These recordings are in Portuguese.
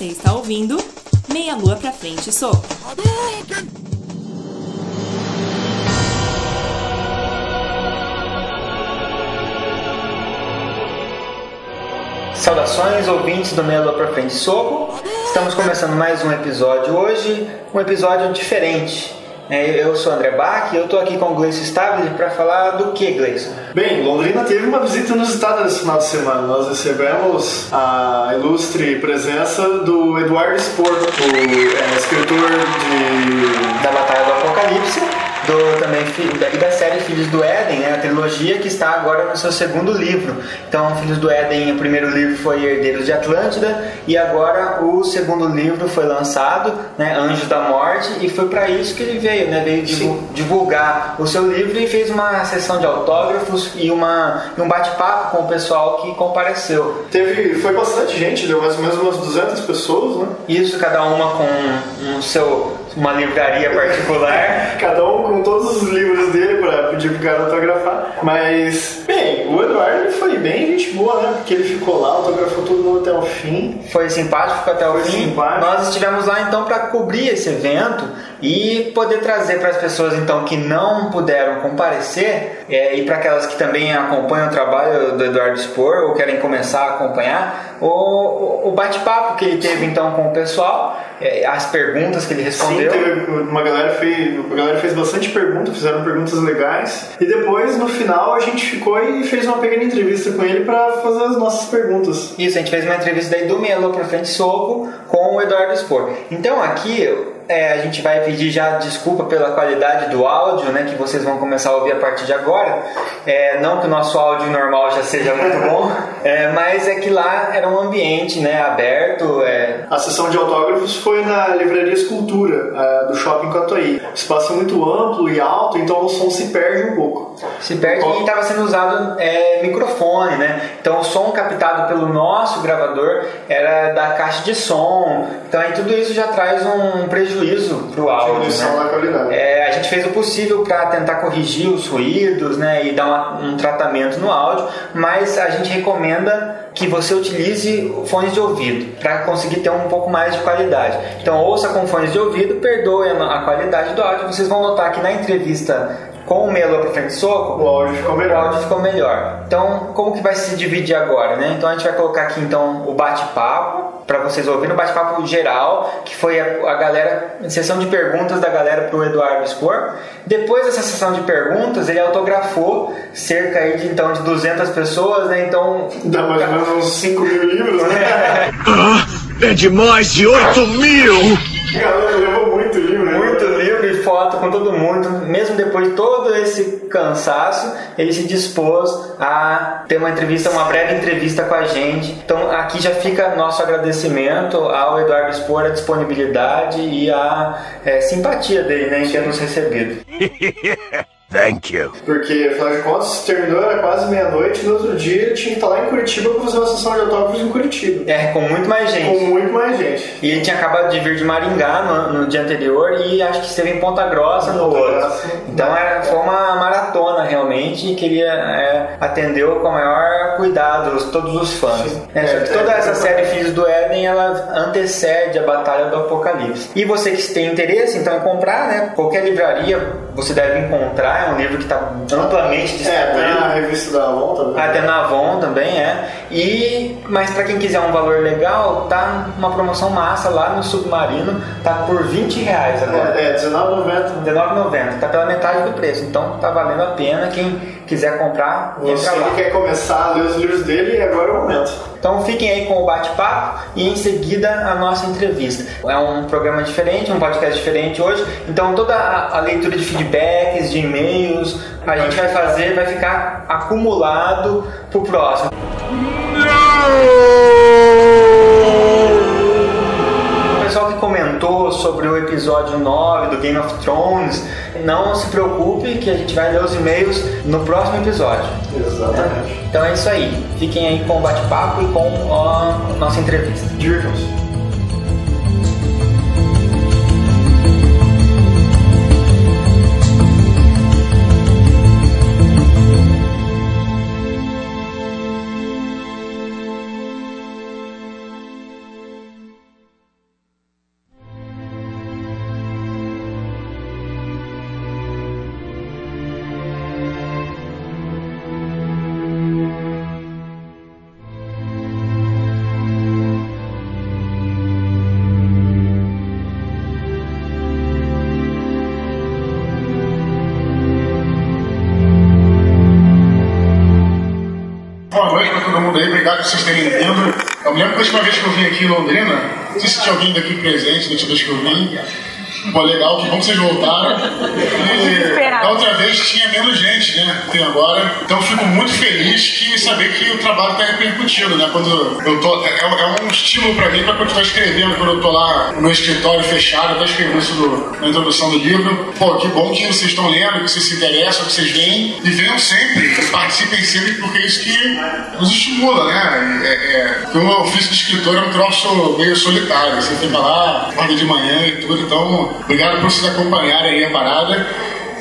Você está ouvindo Meia Lua pra Frente Soco. Saudações, ouvintes do Meia Lua pra Frente Soco. Estamos começando mais um episódio hoje, um episódio diferente. É, Eu sou o André Bach e eu estou aqui com o Gleison Stabile para falar do que, Gleison? Bem, Londrina teve uma visita inusitada nesse final de semana. Nós recebemos a ilustre presença do Eduardo Spor, o é, escritor de. Da Batalha do Apocalipse, do, também, e da série Filhos do Éden, né, a trilogia que está agora no seu segundo livro. Então, Filhos do Éden, o primeiro livro foi Herdeiros de Atlântida e agora o segundo livro foi lançado, né, Anjos da Morte, e foi para isso que ele veio, né, veio divu- divulgar o seu livro e fez uma sessão de autógrafos e, uma, e um bate-papo com o pessoal que compareceu. Teve, foi bastante gente, deu mais ou menos umas 200 pessoas, né? Isso, cada uma com um seu, uma livraria particular. Cada um com todos os livros dele para pedir pro cara autografar. Mas, bem, o Eduardo foi bem gente boa, né? Porque ele ficou lá, autografou todo mundo até o fim. Foi simpático até o Foi fim. simpático. Nós estivemos lá então para cobrir esse evento e poder trazer para as pessoas então que não puderam comparecer é, e para aquelas que também acompanham o trabalho do Eduardo Spor ou querem começar a acompanhar o, o- bate-papo que ele teve então com o pessoal, as perguntas que ele Sim, respondeu. teve uma galera fez, uma galera fez bastante perguntas, fizeram perguntas legais. E depois, no final, a gente ficou e fez uma pequena entrevista com ele para fazer as nossas perguntas. Isso, a gente fez uma entrevista daí do Melo pra frente soco com o Eduardo Spor. Então aqui é, a gente vai pedir já desculpa pela qualidade do áudio, né, que vocês vão começar a ouvir a partir de agora. É, não que o nosso áudio normal já seja muito bom, é, mas é que lá era um ambiente, né, aberto. É, A sessão de autógrafos foi na livraria Escultura, eh, do Shopping Catuaí. O espaço é muito amplo e alto, então o som se perde um pouco. se perde e estava sendo usado é, microfone, né? Então o som captado pelo nosso gravador era da caixa de som. Então aí tudo isso já traz um prejuízo pro áudio, Diminuição né? É, a gente fez o possível para tentar corrigir os ruídos né, e dar uma- um tratamento no áudio, mas a gente recomenda que você utilize fones de ouvido para conseguir ter um pouco mais de qualidade. Então ouça com fones de ouvido, perdoe a qualidade do áudio. Vocês vão notar que na entrevista com o Melo para frente soco, O áudio ficou o melhor. áudio ficou melhor. Então, como que vai se dividir agora, né? Então a gente vai colocar aqui então o bate-papo para vocês ouvirem o bate-papo geral, que foi a, a galera, sessão de perguntas da galera pro Eduardo expor. Depois dessa sessão de perguntas, ele autografou cerca aí de então de 200 pessoas, né? Então Dá mais ou menos uns 5 mil livros, né? É de mais de 8 mil! A galera levou muito livro, né? muito livro foto com todo mundo, mesmo depois de todo esse cansaço, ele se dispôs a ter uma entrevista, uma breve entrevista com a gente. Então aqui já fica nosso agradecimento ao Eduardo Expor, a disponibilidade e a eh, simpatia dele né, em ter nos recebido. Thank you. Porque, afinal de contas, terminou, era quase meia-noite, no outro dia ele tinha que estar lá em Curitiba para fazer uma sessão de autógrafos em Curitiba. É, com muito mais Com gente. muito mais gente. E ele tinha acabado de vir de Maringá no, no dia anterior e acho que esteve em Ponta Grossa no outro. Grossa. Então era, foi uma maratona realmente e queria é, atendeu com o maior cuidado os- todos os fãs. É, só que É, toda é, essa é. série Filhos do Éden ela antecede a Batalha do Apocalipse. E você que tem interesse então em comprar, né? Qualquer livraria você deve encontrar. É um livro que está amplamente É, tem distribuído. a revista da Avon também. Até na Avon também é. E mas para quem quiser um valor legal, tá uma promoção massa lá no Submarino, tá por 20 reais agora. É, é R$19,90. R$19,90, tá pela metade do preço, então tá valendo a pena. Quem quiser comprar, Você entra lá. quer começar a ler os livros dele, e agora é o momento. Então fiquem aí com o bate-papo e em seguida a nossa entrevista. É um programa diferente, um podcast diferente hoje, então toda a leitura de feedbacks, de e-mails, a gente vai fazer, vai ficar acumulado pro próximo. O pessoal que comentou sobre o episódio 9 do Game of Thrones, não se preocupe que a gente vai ler os e-mails no próximo episódio. Exatamente. Então é isso aí. Fiquem aí com o bate-papo e com a nossa entrevista. Divirtam-se. Alguém daqui presente da última vez que eu vim. Pô, legal, que bom que vocês voltaram. E da outra vez tinha menos gente, né? Tem agora. Então eu fico muito feliz que saber que o trabalho está repercutindo, né? Quando eu tô. É, é um estímulo para mim para continuar escrevendo quando eu tô lá no meu escritório fechado, até escrevendo isso do, na introdução do livro. Pô, que bom que vocês estão lendo, que vocês se interessam, que vocês vêm. E venham sempre, participem sempre, porque é isso que nos estimula, né? É, é, o ofício de escritor é um troço meio solitário. Você fica lá, acorda de manhã e tudo, então obrigado por vocês acompanharem aí a parada.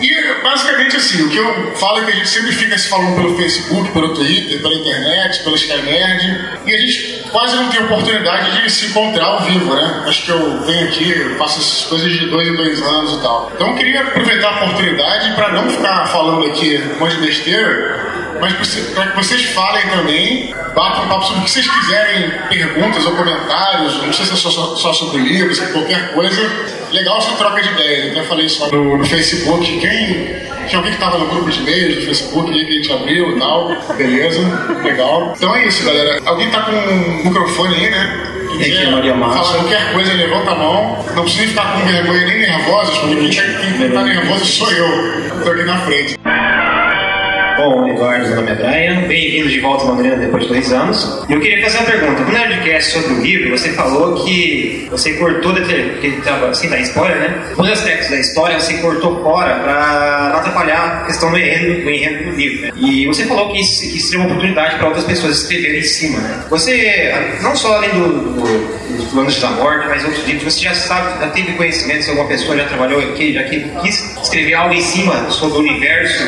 E basicamente assim, o que eu falo é que a gente sempre fica se falando pelo Facebook, pelo Twitter, pela internet, pela Skynerd, e a gente quase não tem oportunidade de se encontrar ao vivo, né? Acho que eu venho aqui, eu faço essas coisas de dois em dois anos e tal. Então eu queria aproveitar a oportunidade para não ficar falando aqui um monte de besteira, mas para que vocês falem também, batam papo sobre o que vocês quiserem, perguntas ou comentários, não sei se é só, só sobre livros, qualquer coisa. Legal essa troca de ideias. Eu até falei isso no, no Facebook. Quem tinha alguém que estava no grupo de e-mails do Facebook que a gente abriu e tal. Beleza, legal. Então é isso, galera. Alguém tá com um microfone aí, né? Aqui é Maria Márcia. Fala qualquer coisa, levanta a mão. Não precisa ficar com vergonha nem nervosos, porque quem, quem tá nervoso sou eu. Tô aqui na frente. Bom, Eduardo, meu nome é Brian. Bem-vindo de volta a Londrina depois de dois anos. Eu queria fazer uma pergunta. No Nerdcast sobre o livro, você falou que você cortou, porque estava sem dar spoiler, né? Os aspectos da história você cortou fora para não atrapalhar a questão do enredo, do, enredo do livro. Né? E você falou que isso, que isso seria uma oportunidade para outras pessoas escreverem em cima, né? Você, não só além do, do, dos planos da morte, mas outros livros, você já sabe, já teve conhecimento se alguma pessoa já trabalhou aqui, já que quis escrever algo em cima sobre o universo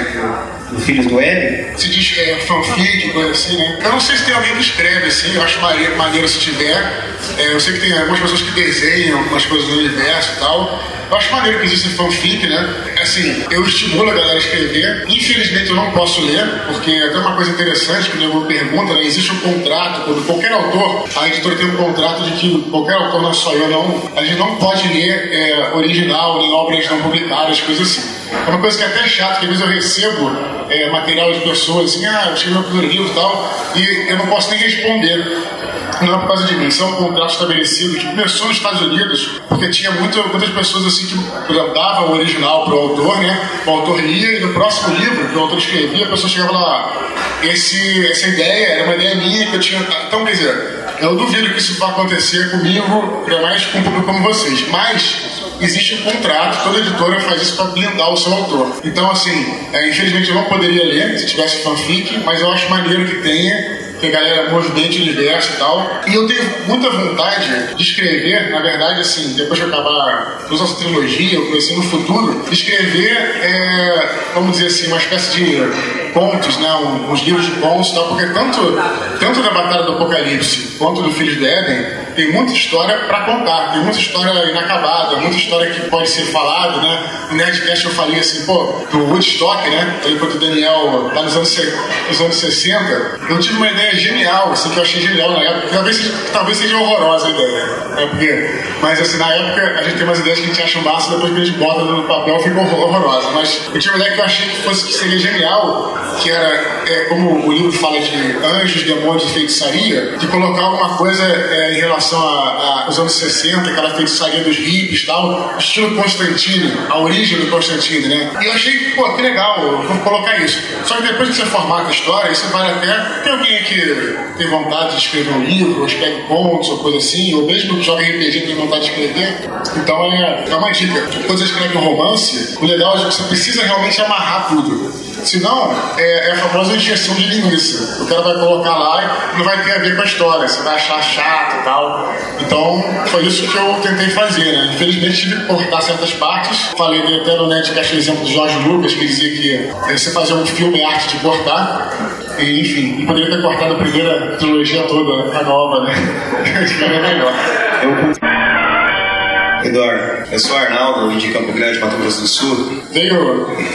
do Filhos do Éden. Se diz é, fanfic, coisa assim, né? Eu não sei se tem alguém que escreve assim, eu acho maneiro, maneiro se tiver. É, eu sei que tem algumas pessoas que desenham algumas coisas do universo e tal. Eu acho maneiro que existe fanfic, né? Assim, eu estimulo a galera a escrever. Infelizmente eu não posso ler, porque até uma coisa interessante que o nego pergunta, né? Existe um contrato, quando qualquer autor, a editora tem um contrato de que qualquer autor, não só eu, não, a gente não pode ler é, original, nem obras não publicadas, coisas assim. É uma coisa que é até chato, que às vezes eu recebo é, material de pessoas assim, ah, eu tive meu primeiro livro e tal, e eu não posso nem responder. Não é por causa de mim, isso é um contrato estabelecido que começou nos Estados Unidos, porque tinha muito, muitas pessoas assim que davam o original para o autor, né? O autor lia e no próximo livro que o autor escrevia, a pessoa chegava lá, esse, essa ideia era uma ideia minha que eu tinha. Então, quer dizer, eu duvido que isso vá acontecer comigo, ainda mais com um público como vocês. Mas existe um contrato, toda editora faz isso para blindar o seu autor. Então, assim, é, infelizmente eu não poderia ler se tivesse fanfic, mas eu acho maneiro que tenha que a galera movimente universo e tal. E eu tenho muita vontade de escrever, na verdade, assim, depois eu acabar toda essa trilogia, eu conheci no futuro, escrever, é, vamos dizer assim, uma espécie de contos, né, uns livros de contos e tal, porque tanto, tanto da Batalha do Apocalipse quanto do Filhos de Éden tem muita história para contar, tem muita história inacabada, muita história que pode ser falada, né? No Nerdcast eu falei assim, pô, do Woodstock, né? Enquanto o Daniel tá nos anos, nos anos 60, eu tive uma ideia genial, assim, que eu achei genial na época, talvez seja, talvez seja horrorosa a ideia, né? Porque, mas assim, na época a gente tem umas ideias que a gente acha massa, depois que a gente bota no papel fica horrorosa, mas eu tive uma ideia que eu achei que fosse que seria genial, que era, é, como o livro fala de anjos, demônios e feitiçaria, de colocar alguma coisa é, em relação aos anos 60, aquela feitiçaria dos hippies e tal, estilo Constantine, a origem do Constantine, né? E eu achei, pô, que legal, vou colocar isso. Só que depois que você formata a história, você vai até. Tem alguém que tem vontade de escrever um livro, ou escreve contos, ou coisa assim, ou mesmo que joga RPG tem vontade de escrever. Então é, é uma dica. Quando você escreve um romance, o legal é que você precisa realmente amarrar tudo. Senão, é, é a famosa injeção de linguiça. O cara vai colocar lá e não vai ter a ver com a história, você vai achar chato e tal. Então, foi isso que eu tentei fazer, né? Infelizmente, tive que cortar certas partes. Falei até no Netcast o exemplo do Jorge Lucas, que dizia que é, você fazer um filme é arte de cortar. E, enfim, poderia ter cortado a primeira trilogia toda, a nova, né? que era melhor. Eu... Eduardo, eu sou Arnaldo, de Campo Grande, Mato Grosso do Sul. Veio.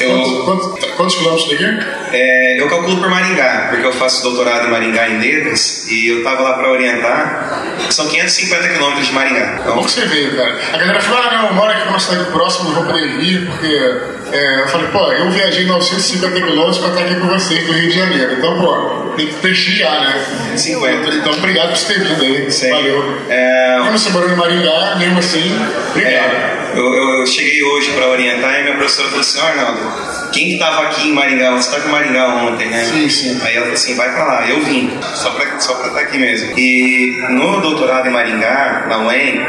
Eu- Quantos, quantos, quantos quilômetros daqui? É, eu calculo por Maringá, porque eu faço doutorado em Maringá em letras e eu tava lá para orientar. São 550 quilômetros de Maringá. Então, Como que você veio, cara? A galera falou, ah, não, eu moro aqui numa cidade próxima, não vou poder vir, porque É, eu falei, pô, eu viajei 950 quilômetros pra estar aqui com vocês do Rio de Janeiro. Então, pô, tem que prestigiar, né? 50. Então, obrigado por ter vindo aí. Sim. Valeu. É, Mesmo você morando em Maringá, mesmo assim, obrigado. É, eu, eu- eu cheguei hoje para orientar e minha professora falou assim, "Ó, Arnaldo, quem que tava aqui em Maringá? Você estava em Maringá ontem, né? Sim, sim. Aí ela falou assim, vai para lá. Eu vim, só para só estar aqui mesmo. E no doutorado em Maringá, na UEM,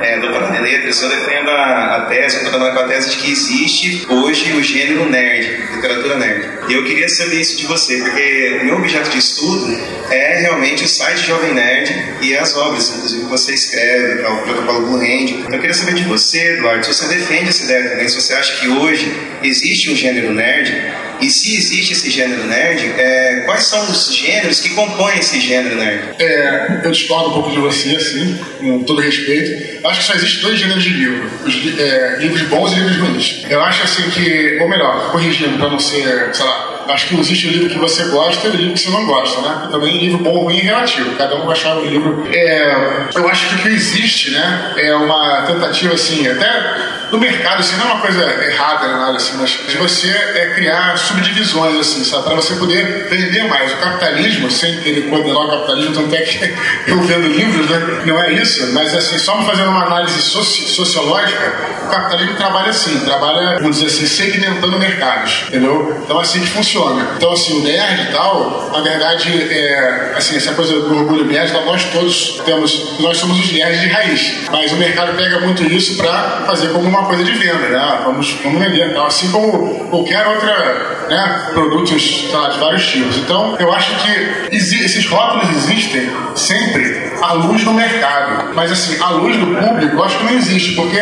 é, doutorado em letras, eu defendo a, a tese, eu estou trabalhando com a tese de que existe hoje o gênero nerd, literatura nerd. E eu queria saber isso de você, porque meu objeto de estudo é realmente o site Jovem Nerd e as obras, inclusive, que você escreve, é o protocolo Blue Hand. Então, eu queria saber de você, Eduardo, se você defende essa ideia também, se você acha que hoje existe um gênero nerd, e se existe esse gênero nerd, é, quais são os gêneros que compõem esse gênero nerd? É, eu discordo um pouco de você, assim, com todo respeito. Acho que só existem dois gêneros de livro: os é, livros bons e livros ruins. Eu acho assim que, ou melhor, corrigindo para não ser, sei lá, acho que existe livro que você gosta e livro que você não gosta, né? E também livro bom ruim é relativo. Cada um vai achar o livro. É, eu acho que o que existe, né, é uma tentativa, assim, até no mercado, assim, não é uma coisa errada, nem nada assim, mas de você é criar subdivisões, assim, sabe? Para você poder vender mais. O capitalismo, sem querer condenar o capitalismo, tanto é que eu vendo livros, né? Não é isso, mas assim, só fazendo uma análise soci- sociológica, o capitalismo trabalha assim, trabalha, vamos dizer assim, segmentando mercados, entendeu? Então, assim que funciona. Então, assim, o nerd e tal, na verdade, é, assim, essa coisa do orgulho nerd, então, nós todos temos, nós somos os nerds de raiz, mas o mercado pega muito isso para fazer como uma coisa de venda, né? Ah, Vamos, vamos vender, tal. assim como qualquer outra, né, produtos, lá, de vários tipos. Então, eu acho que esses rótulos existem sempre à luz do mercado, mas assim, à luz do público, eu acho que não existe, porque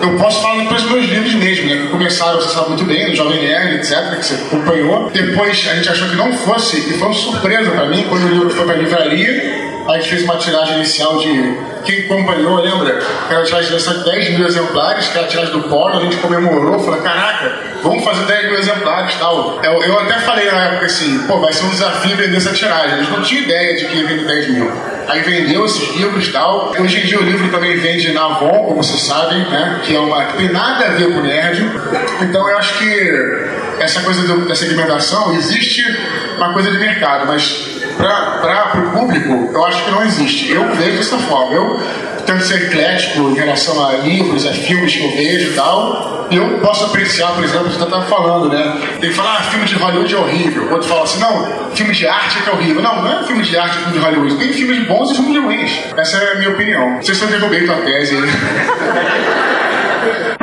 eu posso falar para os meus livros mesmo, né? Que começaram, você sabe muito bem, no Jovem Nerd, etc., que você acompanhou. Depois a gente achou que não fosse, e foi uma surpresa para mim, quando o livro foi para a livraria. A gente fez uma tiragem inicial de. Quem acompanhou, lembra? Uma tiragem de 10 mil exemplares, que era a tiragem do Polo, a gente comemorou, falou: caraca, vamos fazer 10 mil exemplares tal. Eu, eu até falei na época assim: pô, vai ser um desafio vender essa tiragem. Gente não tinha ideia de que ia vender 10 mil. Aí vendeu esses livros e tal. Hoje em dia o livro também vende na Avon, como vocês sabem, né? Que é uma que tem nada a ver com nerd. Então eu acho que essa coisa do- da segmentação existe uma coisa de mercado, mas para o público eu acho que não existe. Eu vejo dessa forma. Eu tento ser eclético em relação a livros, a filmes que eu vejo e tal. E eu posso apreciar, por exemplo, o que você estava falando, né? Tem que falar, ah, filme de Hollywood é horrível. Outro fala assim, não, filme de arte é que é horrível. Não, não é filme de arte, filme de Hollywood. Tem filmes bons e filmes ruins. Essa é a minha opinião. Se eu derrubei tua tese aí.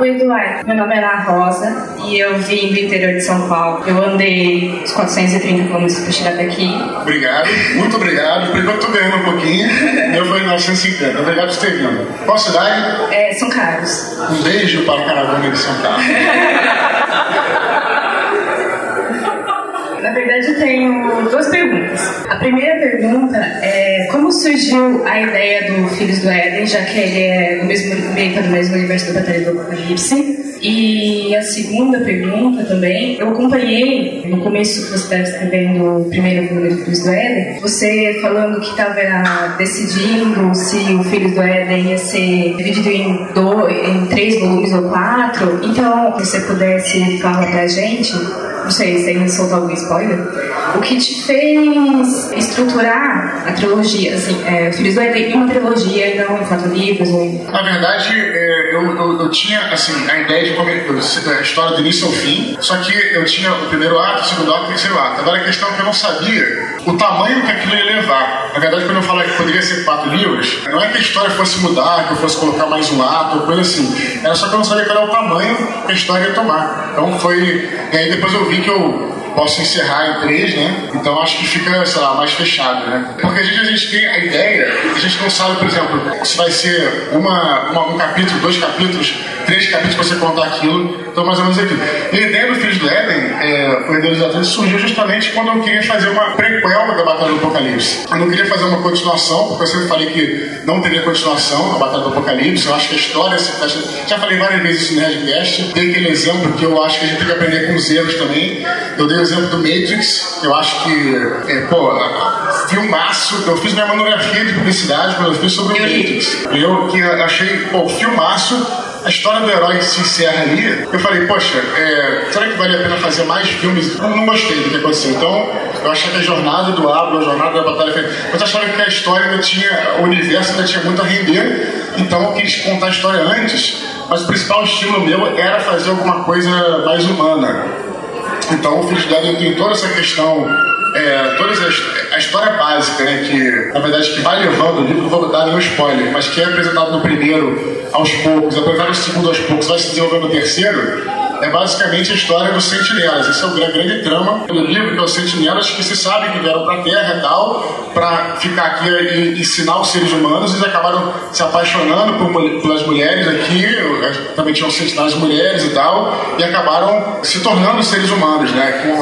Oi, Eduardo. Meu nome é Ana Rosa e eu vim do interior de São Paulo. Eu andei os 430 quilômetros para chegar até aqui. Obrigado, muito obrigado. Por enquanto tô ganhando um pouquinho. Eu vou em 950. Obrigado por ter vindo. Qual cidade? É São Carlos. Um beijo para a caravana de São Carlos. Na verdade, eu tenho duas perguntas. A primeira pergunta é como surgiu a ideia do Filhos do Éden, já que ele é do mesmo, meio do mesmo universo da Batalha do Apocalipse. E a segunda pergunta também, eu acompanhei no começo que você estava escrevendo o primeiro volume do Filhos do Éden, você falando que estava decidindo se o Filhos do Éden ia ser dividido em, dois, em três volumes ou quatro. Então, se você pudesse falar pra gente não sei se ainda soltar algum spoiler, o que te fez estruturar a trilogia, assim, é, Filhos do Éden uma trilogia e não em quatro livros? Ou... Na verdade, é, eu, eu, eu tinha assim, a ideia de como a história do início ao fim, só que eu tinha o primeiro ato, o segundo ato e o terceiro ato. Agora a questão é que eu não sabia o tamanho que aquilo ia levar. Na verdade, quando eu falei que poderia ser quatro livros, não é que a história fosse mudar, que eu fosse colocar mais um ato, ou coisa assim. Era só que eu não sabia qual era o tamanho que a história ia tomar. Então foi. E aí depois eu vi que eu posso encerrar em três, né? Então acho que fica, sei lá, mais fechado, né? Porque a gente, a gente tem a ideia, a gente não sabe, por exemplo, se vai ser uma, uma- um capítulo, dois capítulos, três capítulos pra você contar aquilo. Então, mais ou menos aquilo. E a ideia do Filhos do Éden, é, o Herdeiros do Atlantis, surgiu justamente quando eu queria fazer uma prequel da Batalha do Apocalipse. Eu não queria fazer uma continuação, porque eu sempre falei que não teria continuação da Batalha do Apocalipse. Eu acho que a história se fecha. Já falei várias vezes isso no Nerdcast. Dei aquele exemplo que eu acho que a gente tem que aprender com os erros também. Eu dei o exemplo do Matrix. Eu acho que, é, pô, filmaço. Eu fiz minha monografia de publicidade quando eu fiz sobre o Matrix. E eu que achei, pô, filmaço. a história do herói se encerra ali, eu falei, poxa, é, será que vale a pena fazer mais filmes? Eu não gostei do que aconteceu. Então, eu achei que a jornada do Abra, a jornada da Batalha. Mas eu achava que a história ainda tinha, o universo ainda tinha muito a render, então eu quis contar a história antes, mas o principal estilo meu era fazer alguma coisa mais humana. Então, o Éden tem toda essa questão é, toda a, história básica, né, que na verdade que vai levando o livro, não vou dar nenhum spoiler, mas que é apresentado no primeiro aos poucos, apresentado no segundo aos poucos, vai se desenvolvendo no terceiro, é basicamente a história dos sentinelas. Esse é o grande, grande trama do livro, que é os sentinelas que se sabe que vieram para a Terra e tal, para ficar aqui e ensinar os seres humanos, eles acabaram se apaixonando por, pelas mulheres aqui, também tinham sentinelas mulheres e tal, e acabaram se tornando seres humanos, né,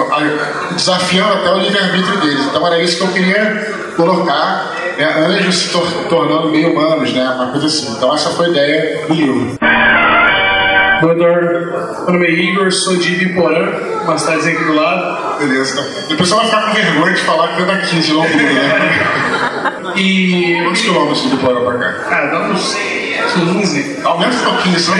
desafiando até o livre-arbítrio deles. Então era isso que eu queria colocar, né, anjos se tor tornando meio humanos, né, uma coisa assim. Então essa foi a ideia do livro. Meu nome é Igor, sou de Ibiporã, uma cidadezinha aqui do lado. Beleza. Depois você vai ficar com vergonha de falar que é daqui, de Londrina, né? e. Quantos quilômetros de Ibiporã pra cá? Ah, dá uns 15. Aumenta um pouquinho, só.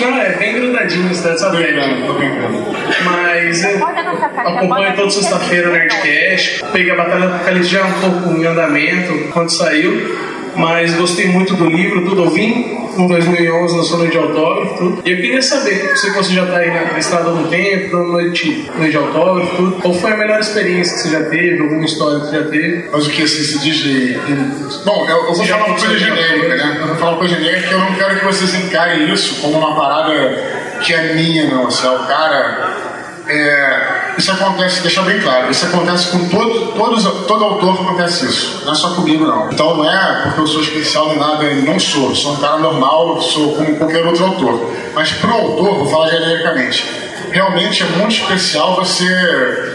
Não, é bem grudadinho a cidade, sabe? Brincando, tô brincando. Mas eu acompanho toda sexta-feira o Nerdcast. Peguei a Batalha do Apocalipse já um pouco em andamento quando saiu mas gostei muito do livro, tudo ouvi em 2011 lançou noite de autógrafo, tudo. E eu queria saber, sei que você já está aí na estrada do tempo, dando noite, noite de autógrafo, tudo. Qual foi a melhor experiência que você já teve, alguma história que você já teve? Mas o que assim se diz de... Bom, eu, eu vou falar uma coisa genérica, né? Eu vou falar uma coisa genérica que eu não quero que vocês encarem isso como uma parada que é minha, não. Se é o cara é, isso acontece, deixa bem claro, isso acontece com todo, todos, todo autor acontece isso, não é só comigo não. Então não é porque eu sou especial nem nada, não sou, sou um cara normal, sou como qualquer outro autor. Mas para o autor, vou falar genericamente, realmente é muito especial você,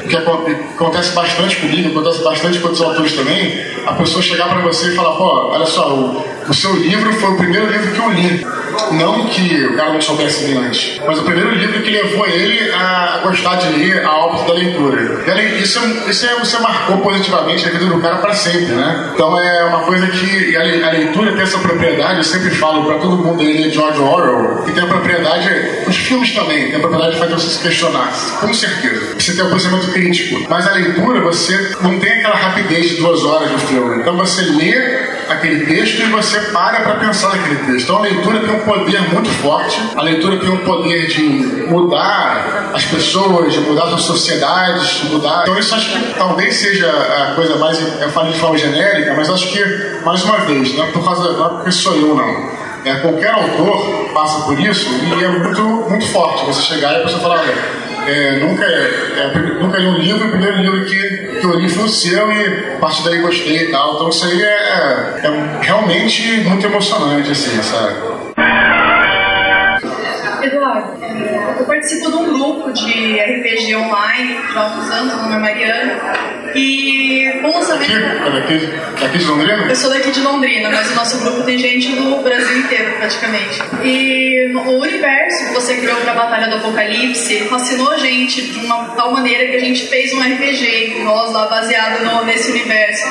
que acontece bastante comigo, acontece bastante com outros autores também, a pessoa chegar para você e falar, pô, olha só, o, o seu livro foi o primeiro livro que eu li. Não que o cara não soubesse ler antes, mas o primeiro livro que levou ele a gostar de ler a óbito da leitura. Isso, isso é, você marcou positivamente a vida do cara para sempre, né? Então é uma coisa que a, leitura tem essa propriedade, eu sempre falo para todo mundo aí ler George Orwell, que tem a propriedade, os filmes também, tem a propriedade de fazer você se questionar, com certeza. Você tem um pensamento crítico, mas a leitura você não tem aquela rapidez de duas horas do filme. Então você lê aquele texto e você para para pensar naquele texto. Então a leitura tem um poder muito forte. A leitura tem um poder de mudar as pessoas, de mudar as sociedades, de mudar. Então isso acho que talvez seja a coisa mais. Eu falei de forma genérica, mas acho que, mais uma vez, não é por causa. Não é porque sou eu, não. É, qualquer autor passa por isso e é muito, muito forte você chegar e a pessoa falar, olha, é, nunca, é, nunca li um livro, o primeiro livro que, o seu e a partir daí gostei e tal. Então isso aí é, é realmente muito emocionante, assim, sabe? Eduardo, eu participo de um grupo de RPG online há alguns anos, meu nome é Mariana. E o lançamento. Daqui, daqui de Londrina? Eu sou daqui de Londrina, mas o nosso grupo tem gente do Brasil inteiro, praticamente. E o universo que você criou para a Batalha do Apocalipse fascinou a gente de uma tal maneira que a gente fez um RPG nós lá baseado no, nesse universo.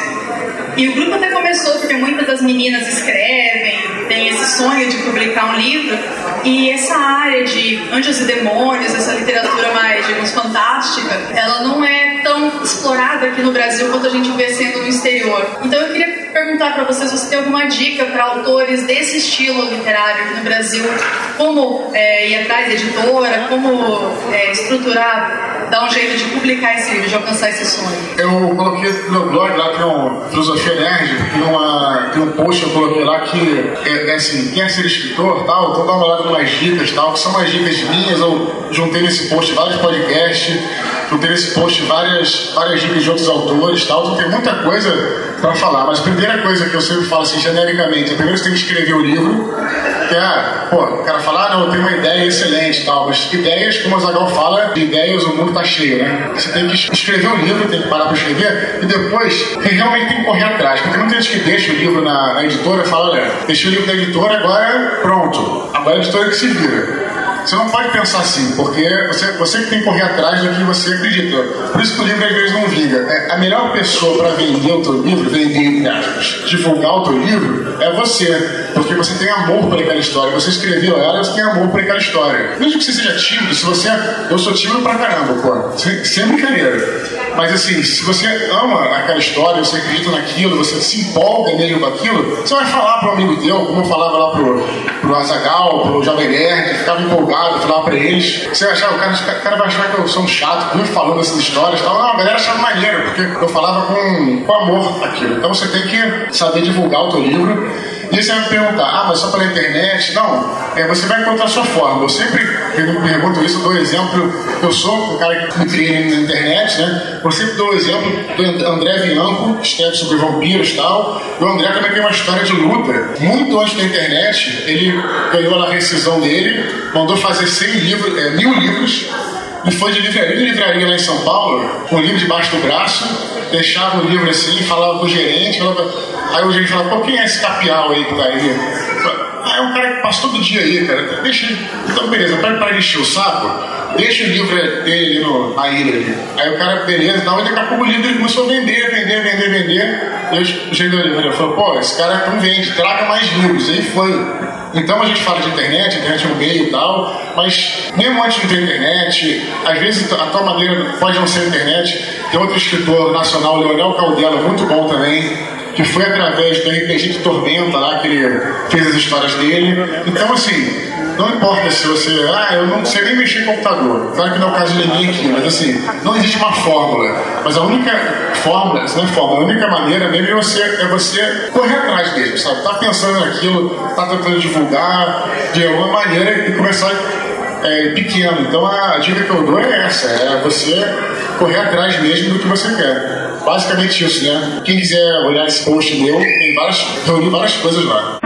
E o grupo até começou porque muitas das meninas escrevem, tem esse sonho de publicar um livro, e essa área de anjos e demônios, essa literatura mais, digamos, fantástica, ela não é tão explorada aqui no Brasil quanto a gente vê sendo no exterior. Então eu queria perguntar para vocês se tem alguma dica para autores desse estilo literário aqui no Brasil, como é, ir atrás da editora, como é, estruturar, dar um jeito de publicar esse livro, de alcançar esse sonho. Eu coloquei no meu blog lá, tem um Filosofia Nerd, tem, uma, tem um post eu coloquei lá que é, é assim, quer ser escritor tal, então dá uma olhada em umas dicas tal, que são umas dicas minhas, eu juntei nesse post vários podcasts, juntei nesse post várias, várias dicas de outros autores tal, então tem muita coisa para falar, mas a primeira coisa que eu sempre falo assim, genericamente, é primeiro você tem que escrever o livro, que é, pô, o cara fala, ah, não, eu tenho uma ideia excelente tal, mas ideias, como o Zagal fala, de ideias o mundo tá cheio, né? Você tem que escrever o livro, tem que parar para escrever, e depois realmente tem que correr atrás, porque tem muita gente que deixa o livro na, na editora e fala, olha, deixei o livro da editora, agora pronto, agora a editora que se vira. Você não pode pensar assim, porque você, você que tem que correr atrás do que você acredita. Por isso que o livro às vezes não vinga. É, a melhor pessoa para vender o teu livro, vender divulgar o teu livro, é você. Porque você tem amor por aquela história. Você escreveu ela, você tem amor por aquela história. Mesmo que você seja tímido, se você. Eu sou tímido pra caramba, pô. Sem, brincadeira. Mas assim, se você ama aquela história, você acredita naquilo, você se empolga mesmo com aquilo, você vai falar para amigo teu, como eu falava lá pro, pro Azagal, pro Jovem Nerd, ficava empolgado, falava para eles. Você vai achar, o cara, o cara vai achar que eu sou um chato, muito falando essas histórias e tal. Não, a galera achava maneiro, porque eu falava com, com amor aquilo. Então você tem que saber divulgar o teu livro. E você vai me perguntar, ah, mas só pela internet? Não, é, você vai encontrar a sua forma. Eu sempre me pergunto isso, eu dou exemplo. Eu sou um cara que me criei na internet, né? Eu sempre dou o exemplo do André Bianco, que escreve sobre vampiros e tal. E o André também tem uma história de luta. Muito antes da internet, ele ganhou a rescisão dele, mandou fazer 100 livros, é, mil livros, e foi de livraria em livraria lá em São Paulo, com o livro debaixo do braço, deixava o livro assim, falava com o gerente, falava, aí o gerente falava, pô, quem é esse capial aí que tá aí? Ah, é um cara que passa todo dia aí, cara. Deixa ele. Então, beleza, para para encher o saco, deixa o livro dele no, ilha ali. Aí o cara, beleza, não, e daqui a pouco o livro ele começou a vender, vender, vender, vender. E ali, eu falei, pô, esse cara não vende, traga mais livros. Aí foi. Então a gente fala de internet, internet é um meio e tal, mas mesmo antes de ter internet, às vezes a tua maneira pode não ser internet. Tem outro escritor nacional, Leonel Caldela, muito bom também, que foi através do RPG de Tormenta lá que ele fez as histórias dele. Então, assim, não importa se você. Ah, eu não sei nem mexer em computador. Claro que não é o caso de ninguém aqui, mas assim, não existe uma fórmula. Mas a única fórmula, não é fórmula, a única maneira mesmo é você, é você correr atrás mesmo, sabe? Tá pensando naquilo, tá tentando divulgar de alguma maneira e começar é, pequeno. Então a dica que eu dou é essa: é você correr atrás mesmo do que você quer. Basicamente isso, né? Quem quiser olhar esse post meu, tem várias, várias coisas lá.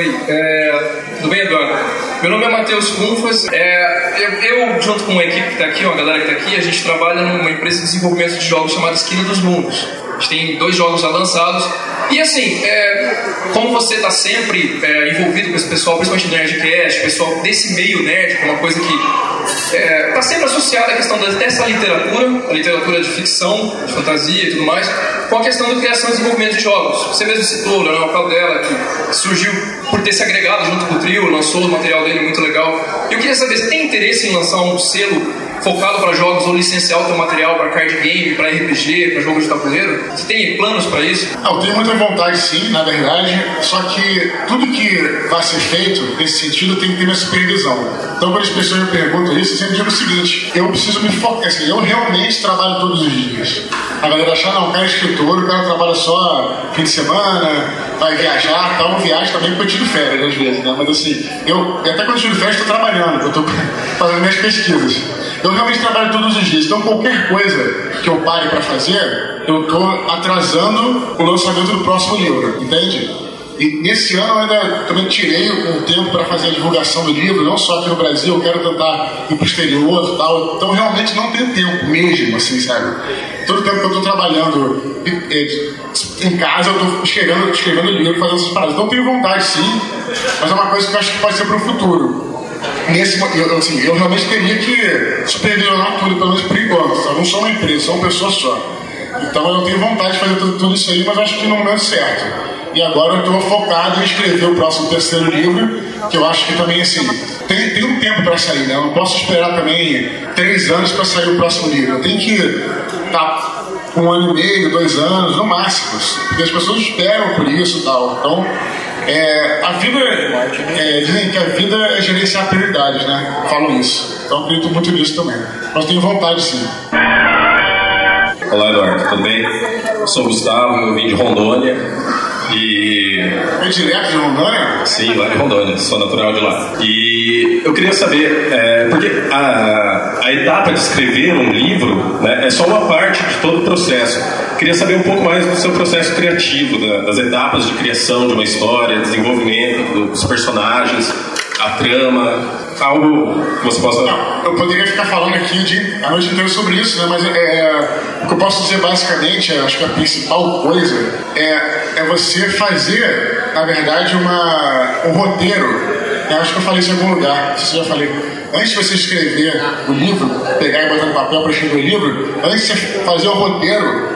Oi, é, tudo bem, Eduardo? Meu nome é Matheus Cunfas. É, eu, eu, junto com uma equipe que está aqui, uma galera que está aqui, a gente trabalha numa empresa de desenvolvimento de jogos chamada Esquina dos Mundos. A gente tem dois jogos já lançados. E assim, é, como você está sempre é, envolvido com esse pessoal, principalmente do Nerdcast, pessoal desse meio nerd, que é uma coisa que está é, tá sempre associada à questão dessa literatura, a literatura de ficção, de fantasia e tudo mais, com a questão da criação e desenvolvimento de jogos. Você mesmo citou o Leonel Caldela, que surgiu por ter se agregado junto com o trio, lançou o material dele muito legal. Eu queria saber, você tem interesse em lançar um selo focado para jogos ou licenciar o teu material para card game, para RPG, para jogos de tabuleiro? Você tem planos para isso? Eu tenho muita vontade sim, na verdade, só que tudo que vai ser feito nesse sentido tem que ter minha supervisão. Então, quando as pessoas me perguntam isso, eu sempre digo o seguinte: eu preciso me focar, assim, eu realmente trabalho todos os dias. A galera achar, não, o cara é escritor, o cara trabalha só fim de semana, vai viajar, tal, viagem também porque eu tiro férias às vezes, né? Mas assim, eu, até quando eu tiro férias, estou trabalhando, eu estou fazendo minhas pesquisas. Eu realmente trabalho todos os dias, então qualquer coisa que eu pare para fazer, eu estou atrasando o lançamento do próximo livro, entende? E nesse ano eu ainda também tirei um tempo para fazer a divulgação do livro, não só aqui no Brasil, eu quero tentar ir para o exterior e tal. Então realmente não tenho tempo mesmo, assim, sabe? Todo tempo que eu estou trabalhando em casa, eu estou escrevendo, escrevendo livro, fazendo essas paradas. Então tenho vontade sim, mas é uma coisa que eu acho que pode ser para o futuro. Nesse, eu, assim, eu realmente teria que supervisionar tudo, pelo menos por enquanto. Não sou uma empresa, sou uma pessoa só. Então eu tenho vontade de fazer tudo, tudo isso aí, mas acho que no momento certo. E agora eu estou focado em escrever o próximo terceiro livro, que eu acho que também, assim, tem, tem um tempo para sair, né? Eu não posso esperar também três anos para sair o próximo livro. Eu tenho que estar tá um ano e meio, dois anos, no máximo, porque as pessoas esperam por isso e tal. Então, é, a vida, é, dizem que a vida é gerenciar prioridades, né? Falam isso. Então, acredito muito nisso também. Mas tenho vontade, sim. Olá, Eduardo, tudo bem? Eu sou o Gustavo, eu vim de Rondônia. E. É direto de Rondônia? Sim, lá de Rondônia, sou natural de lá. E eu queria saber, é, porque a, a etapa de escrever um livro né, é só uma parte de todo o processo. Queria saber um pouco mais do seu processo criativo, das etapas de criação de uma história, desenvolvimento dos personagens, a trama, algo que você possa. Não, eu poderia ficar falando aqui de, a noite inteira sobre isso, né? mas é, o que eu posso dizer basicamente, acho que a principal coisa é, é você fazer, na verdade, uma, um roteiro. Eu acho que eu falei isso em algum lugar, se já falei. Antes de você escrever o livro, pegar e botar no papel para escrever o livro, antes de você fazer o roteiro,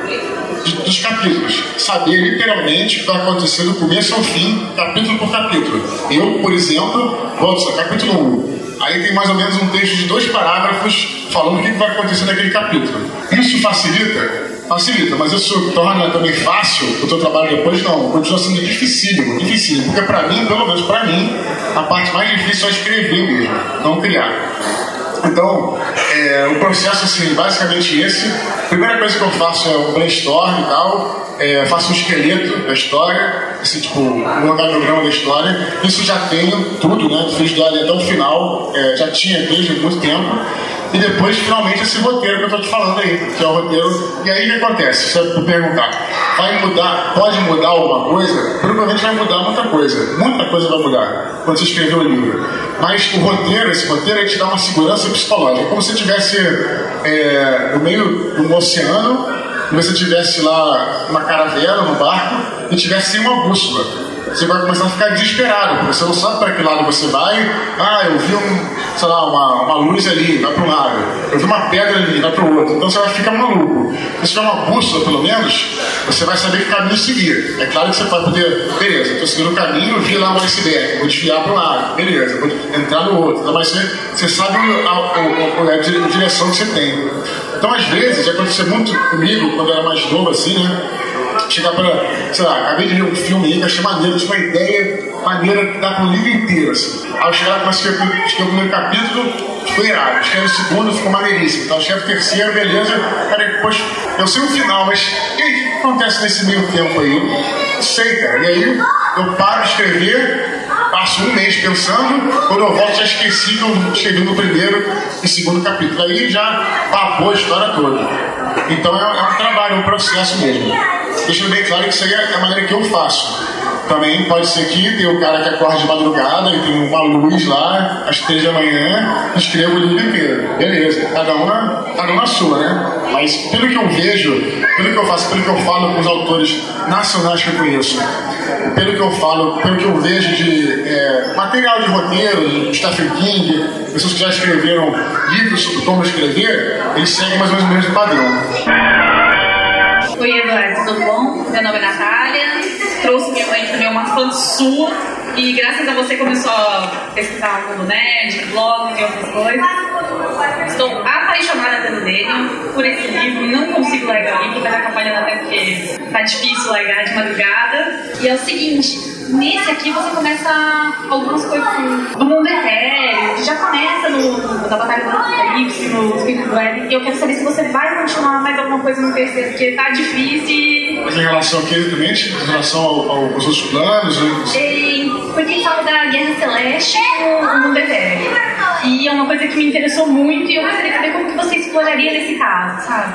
dos capítulos. Saber literalmente o que vai acontecer do começo ao fim, capítulo por capítulo. Eu, por exemplo, volto só, capítulo 1. Aí tem mais ou menos um texto de dois parágrafos falando o que vai acontecer naquele capítulo. Isso facilita? Facilita, mas isso torna também fácil o teu trabalho depois? Não, continua sendo dificílimo, dificílimo. Porque para mim, pelo menos para mim, a parte mais difícil é escrever mesmo, não criar. Então, é, o processo, assim, basicamente esse. A primeira coisa que eu faço é o brainstorm e tal. É, faço um esqueleto da história, assim, tipo, um organograma da história. Isso já tenho tudo, né? Fiz do até o final, é, já tinha desde muito tempo. E depois, finalmente, esse roteiro que eu estou te falando aí, que é o roteiro. E aí o que acontece? Você perguntar, vai mudar, pode mudar alguma coisa? Provavelmente vai mudar muita coisa. Muita coisa vai mudar quando você escrever o livro. Mas o roteiro, esse roteiro, ele te dá uma segurança psicológica. Como se você estivesse é, no meio de um oceano, e você estivesse lá numa caravela, no barco, e tivesse sem uma bússola você vai começar a ficar desesperado, porque você não sabe para que lado você vai. Ah, eu vi um, sei lá, uma, uma luz ali, vai para um lado. Eu vi uma pedra ali, vai para o outro. Então você vai ficar maluco. Se tiver uma bússola, pelo menos, você vai saber que caminho seguir. É claro que você pode poder, beleza, estou seguindo o caminho, vi lá um iceberg, vou desviar para um lado, beleza, vou entrar no outro. Então, mas você, você sabe a, a, a, a direção que você tem. Então, às vezes, aconteceu muito comigo, quando eu era mais novo, assim, né? chegar para, sei lá, acabei de ver um filme aí que achei maneiro, tinha uma ideia maneira que dá para o livro inteiro, assim. Aí eu chegar com esse o primeiro capítulo, ficou irado. Escrevi o segundo, ficou maneiríssimo. Então escrevi o terceiro, beleza. Cara, depois, eu sei o final, mas e o que acontece nesse meio tempo aí? Não sei, cara. E aí eu paro de escrever, passo um mês pensando, quando eu volto já esqueci que eu escrevi no primeiro e segundo capítulo. Aí já papou a história toda. Então é, é um trabalho, um processo mesmo. Deixando bem claro que isso aí é a maneira que eu faço. Também pode ser que tem o cara que acorda de madrugada e tem uma luz lá, às três da manhã, escreva o livro inteiro. Beleza, cada um, na, cada um sua, né? Mas pelo que eu vejo, pelo que eu faço, pelo que eu falo com os autores nacionais que eu conheço, pelo que eu falo, pelo que eu vejo de é, material de roteiro, de Stephen King, pessoas que já escreveram livros sobre como escrever, eles seguem mais ou menos o mesmo padrão. Oi, Eduardo, tudo bom? Meu nome é Natália. Trouxe minha mãe também, uma fã sua. E graças a você começou a pesquisar o mundo nerd, blog e outras coisas. Por esse livro. Não consigo largar livro, vai acompanhando até porque tá difícil largar de madrugada. E é o seguinte, nesse aqui você começa algumas coisas do mundo etéreo, que já começa no, da Batalha do Apocalipse, no Espírito do Éden. E eu quero saber se você vai continuar mais alguma coisa no terceiro, porque tá difícil. Mas em relação ao que exatamente? Em relação ao, ao, aos outros planos? E, porque fala da Guerra Celeste no mundo etéreo. E é uma coisa que me interessou muito e eu gostaria de saber como que você exploraria nesse caso, sabe?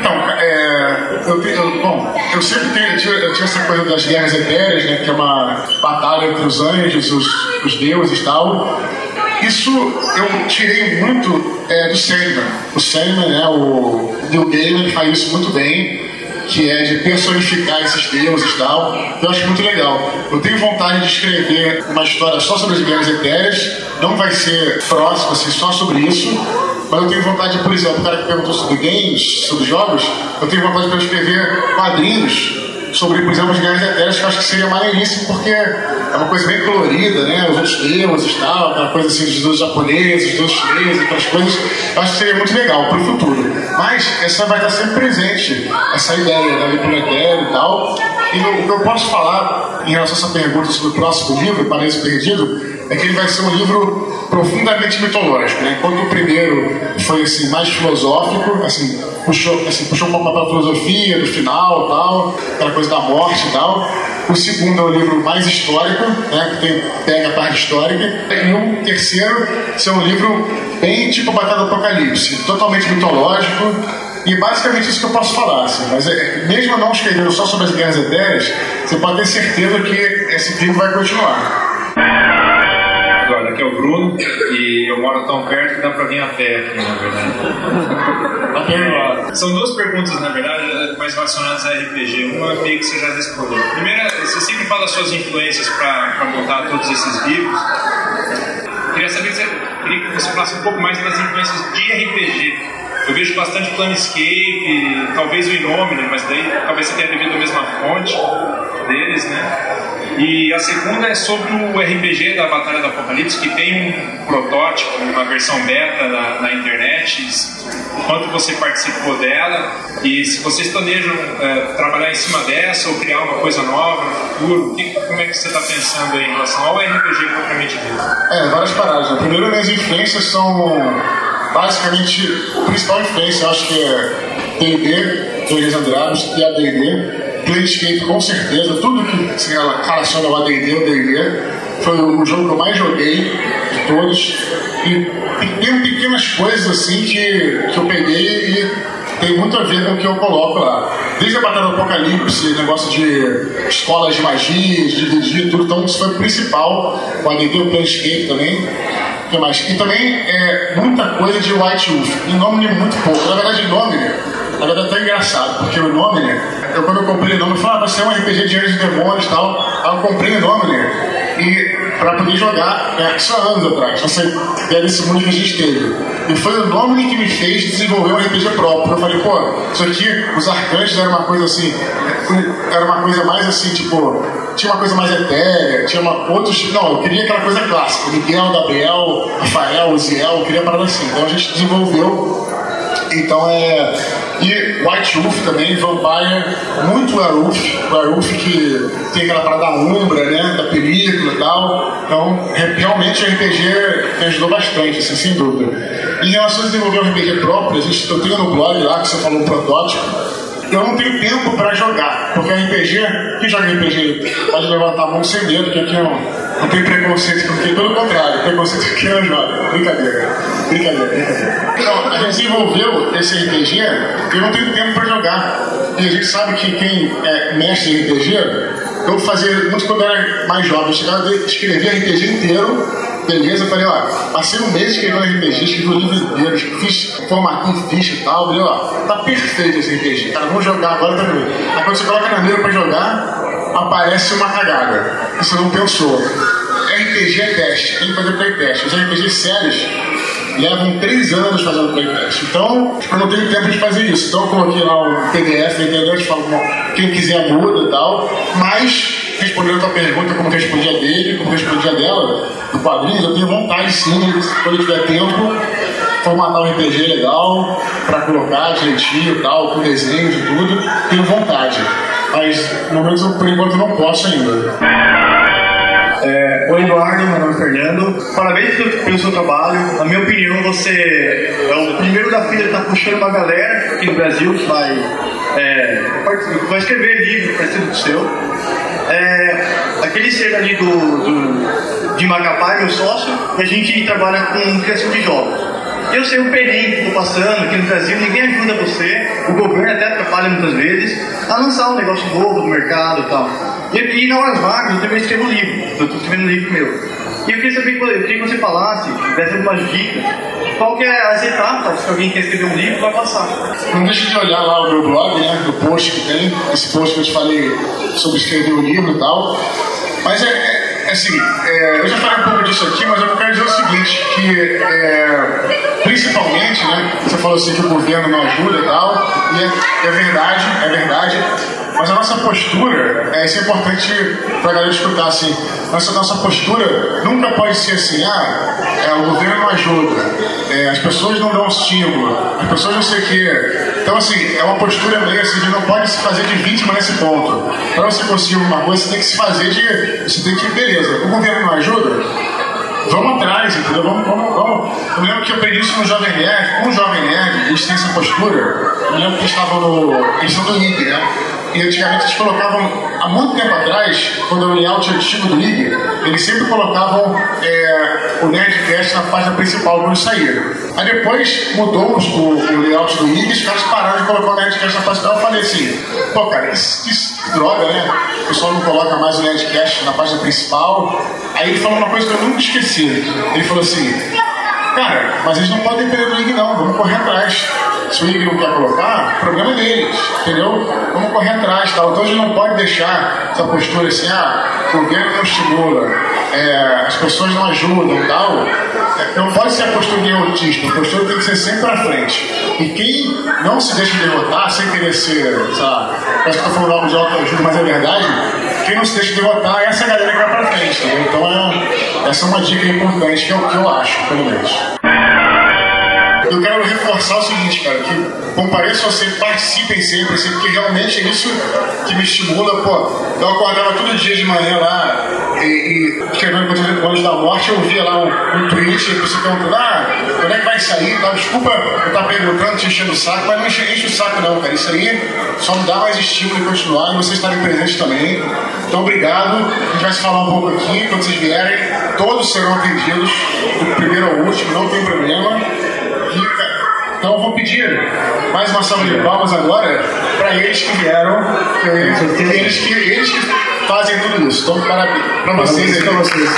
Então, é, eu, eu, bom, eu sempre tenho, eu tinha, eu tinha essa coisa das guerras etéreas, né, que é uma batalha entre os anjos, os, os deuses e tal. Isso eu tirei muito é, do Sandman. O Sandman, né, o Neil Gaiman faz isso muito bem que é de personificar esses deuses e tal. Eu acho muito legal. Eu tenho vontade de escrever uma história só sobre as guerras etéreas. Não vai ser próximo, assim, só sobre isso. Mas eu tenho vontade, por exemplo, o cara que perguntou sobre games, sobre jogos, eu tenho vontade de escrever quadrinhos sobre, por exemplo, as guerras etéreas, que eu acho que seria maneiríssimo, porque é uma coisa bem colorida, né? Os outros deuses e tal, aquela coisa assim dos japoneses, dos chineses, aquelas coisas. Eu acho que seria muito legal para o futuro. Mas essa vai estar sempre presente, essa ideia da etéreo e tal. E o que eu posso falar em relação a essa pergunta sobre o próximo livro, Paraíso Perdido, é que ele vai ser um livro profundamente mitológico, né? Enquanto o primeiro foi assim mais filosófico, assim puxou, assim, puxou um pouco para a filosofia do final, tal, aquela coisa da morte e tal. O segundo é um livro mais histórico, né? Que tem, pega a parte histórica. E o terceiro é um livro bem tipo Batalha do Apocalipse, totalmente mitológico. E basicamente isso que eu posso falar, assim, mas é, mesmo não escrevendo só sobre as guerras etéreas, você pode ter certeza que esse livro vai continuar aqui é o Bruno e eu moro tão perto que dá pra vir a pé aqui, na verdade. São duas perguntas, na verdade, mais relacionadas a RPG. Uma meio que você já respondeu. Primeira, você sempre fala suas influências para montar todos esses livros. Queria saber se queria que você falasse um pouco mais das influências de RPG Eu vejo bastante Planescape, talvez o Inomine, mas daí talvez você tenha bebido a mesma fonte deles, né? E a segunda é sobre o RPG da Batalha do Apocalipse, que tem um protótipo, uma versão beta na, na internet, quanto você participou dela e se vocês planejam é, trabalhar em cima dessa ou criar uma coisa nova no futuro, que, como é que você está pensando em relação ao RPG propriamente dito? É, várias paradas. Né? Primeiro, minhas influências são basicamente, a principal influência eu acho que é D&D, Teorias Andrados e AD&D Planescape com certeza, tudo que se relaciona ao AD&D ou D&D foi o jogo que eu mais joguei de todos e tem pequenas coisas assim que, que eu peguei e tem muito a ver com o que eu coloco lá. Desde a Batalha do Apocalipse, negócio de escolas de magia, de D&D, tudo, então isso foi o principal, o AD&D, o Planescape também. que mais? E também é muita coisa de White Wolf, em nome de muito pouco. Na verdade, nome na verdade, é até engraçado, porque o nome, né? Eu, quando eu comprei o nome, eu falei, ah, vai ser um RPG de Anjos e Demônios e tal. Aí eu comprei o nome, né? E pra poder jogar, é, isso há anos atrás, você é desse mundo que a gente teve. E foi o nome que me fez desenvolver um RPG próprio. Eu falei, pô, isso aqui, os arcanjos era uma coisa assim, era uma coisa mais assim, tipo, tinha uma coisa mais etérea, tinha uma, outros. Não, eu queria aquela coisa clássica, Miguel, Gabriel, Rafael, Uziel, eu queria parada assim. Então a gente desenvolveu. Então é e White Wolf também, Vampire, muito Werewolf, Werewolf que tem aquela parada da Umbra, né, da película e tal. Então, realmente o RPG me ajudou bastante, assim, sem dúvida. Em relação a desenvolver um RPG próprio, a gente, eu tenho no blog lá, que você falou um protótipo, eu não tenho tempo para jogar, porque RPG, quem joga RPG pode levantar a mão sem medo, que aqui não, não tem preconceito, porque pelo contrário, preconceito que não joga. Brincadeira, brincadeira, brincadeira. Então, a gente desenvolveu esse RPG eu não tenho tempo para jogar. E a gente sabe que quem é mestre em RPG, eu fazia muito quando era mais jovem, eu chegava a escrever RPG inteiro beleza, eu falei, ó, passei um mês escrevendo RPG, escrevi o livro inteiro, fiz formatinho, ficha e tal, falei, ó, tá perfeito esse RPG, cara, vamos jogar agora também. Aí quando você coloca na mesa pra jogar, aparece uma cagada, você não pensou. RPG é teste, tem que fazer playtest. Os RPGs sérios levam três anos fazendo playtest. Então, eu não tenho tempo de fazer isso. Então, eu coloquei lá um PDF na internet, falo, quem quiser muda e tal, mas respondendo a tua pergunta, como respondia dele, como respondia dela, do quadrinhos, eu tenho vontade sim, quando tiver tempo, formatar um RPG legal, para colocar direitinho e tal, com desenhos e tudo, tenho vontade. Mas, no momento, por enquanto, não posso ainda. É, Oi, Eduardo, meu nome é Fernando. Parabéns pelo seu trabalho. Na minha opinião, você é o primeiro da fila que está puxando uma galera aqui no Brasil que vai, é, vai escrever livro parecido do seu. É, aquele ser ali do, do, de Macapá, meu sócio, e a gente trabalha com criação de jogos. Eu sei o perrengue que estou passando aqui no Brasil, ninguém ajuda você, o governo até atrapalha muitas vezes, a lançar um negócio novo no mercado e tal. E, e na hora vagas eu também escrevo livro, eu estou escrevendo um livro meu. E eu queria saber, eu queria que você falasse, desse algumas dicas, qual que é as etapas que alguém quer escrever um livro vai passar. Não deixe de olhar lá o meu blog, né, post que tem, esse post que eu te falei sobre escrever um livro e tal. Mas é, é, é assim, é, eu já falei um pouco disso aqui, mas eu quero dizer o seguinte, que é, principalmente, né, você falou assim que o governo não ajuda e tal, e é, é verdade, é verdade, mas a nossa postura, é, isso é importante para a galera escutar assim, nossa, nossa postura nunca pode ser assim, ah, é, o governo não ajuda, é, as pessoas não dão estímulo, as pessoas não sei o quê. Então, assim, é uma postura meio assim de não pode se fazer de vítima nesse ponto. Para você conseguir alguma coisa, você tem que se fazer de. Você tem que, beleza, o governo não ajuda? Vamos atrás, entendeu? Vamos, vamos, vamos. Eu lembro que eu aprendi isso no Jovem Nerd, com o Jovem Nerd, eles têm essa postura. Eu lembro que eles estavam no. Eles são do IG, né? E antigamente eles colocavam, há muito tempo atrás, quando o layout antigo do IG, eles sempre colocavam é, o Nerdcast na página principal quando saía. Aí depois mudou o, o layout do IG os caras pararam de colocar o Nerdcast na página principal. Eu falei assim, pô cara, isso, isso droga, né? O pessoal não coloca mais o Nerdcast na página principal. Aí ele falou uma coisa que eu nunca esqueci. Ele falou assim, cara, mas eles não podem depender do IG não, vamos correr atrás. Se o IG não quer colocar, o problema é deles, entendeu? Vamos correr atrás, tal. Então a gente não pode deixar essa postura assim, ah, o governo não estimula, é, as pessoas não ajudam tal. não pode ser a postura derrotista, a postura tem que ser sempre pra frente. E quem não se deixa derrotar, sem querer ser, sabe, acho que eu falando algo de autoajuda, mas é verdade, quem não se deixa derrotar é essa galera que vai pra frente, entendeu? Então é, essa é uma dica importante que eu, que eu acho, pelo menos. Eu quero reforçar o seguinte, cara, que compareçam sempre, participem sempre, assim, porque realmente é isso que me estimula, pô. Eu acordava todo dia de manhã lá e, e escrevendo com os da morte, eu via lá um, um tweet, e você perguntando, ah, quando é que vai sair? Tá, desculpa eu estar perguntando, te enchendo o saco, mas não enche, enche o saco não, cara. Isso aí só me dá mais estímulo de continuar e vocês estarem presentes também. Então, obrigado. A gente vai se falar um pouco aqui, quando vocês vierem, todos serão atendidos, do primeiro ao último, não tem problema. Então eu vou pedir mais uma salva de palmas agora para eles que vieram, eles que, eles que fazem tudo isso. Então, parabéns para vocês aí. Para vocês.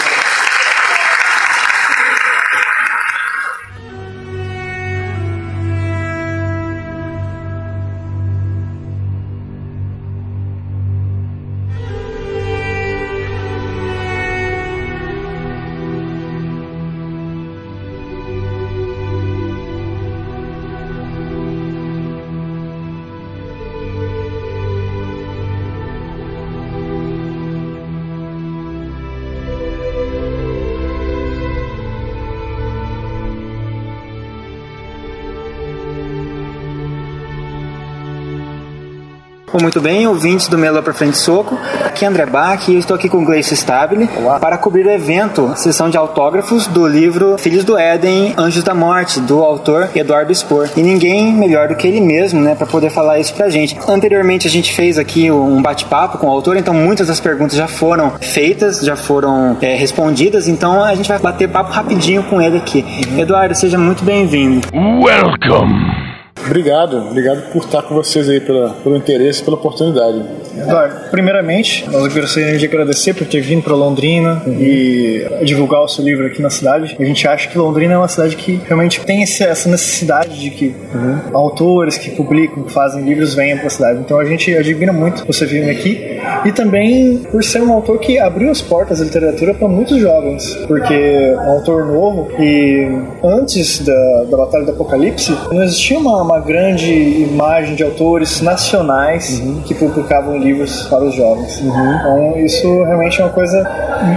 Muito bem, ouvintes do Melo para Frente Soco, aqui é André Bach e eu estou aqui com o Gleice Stabile para cobrir o evento, sessão de autógrafos do livro Filhos do Éden, Anjos da Morte, do autor Eduardo Spor. E ninguém melhor do que ele mesmo, né, para poder falar isso pra gente. Anteriormente a gente fez aqui um bate-papo com o autor, então muitas das perguntas já foram feitas, já foram é, respondidas, então a gente vai bater papo rapidinho com ele aqui. Eduardo, seja muito bem-vindo. Welcome! Obrigado, obrigado por estar com vocês aí, pela, pelo interesse, pela oportunidade. Eduardo, primeiramente, nós gostaríamos de agradecer por ter vindo para Londrina uhum. e divulgar o seu livro aqui na cidade. A gente acha que Londrina é uma cidade que realmente tem essa necessidade de que uhum. autores que publicam, que fazem livros venham para a cidade. Então a gente admira muito você vir aqui e também por ser um autor que abriu as portas da literatura para muitos jovens, porque é um autor novo e antes da, da Batalha do Apocalipse não existia uma, uma grande imagem de autores nacionais uhum. que publicavam livros para os jovens. Uhum. Então, isso realmente é uma coisa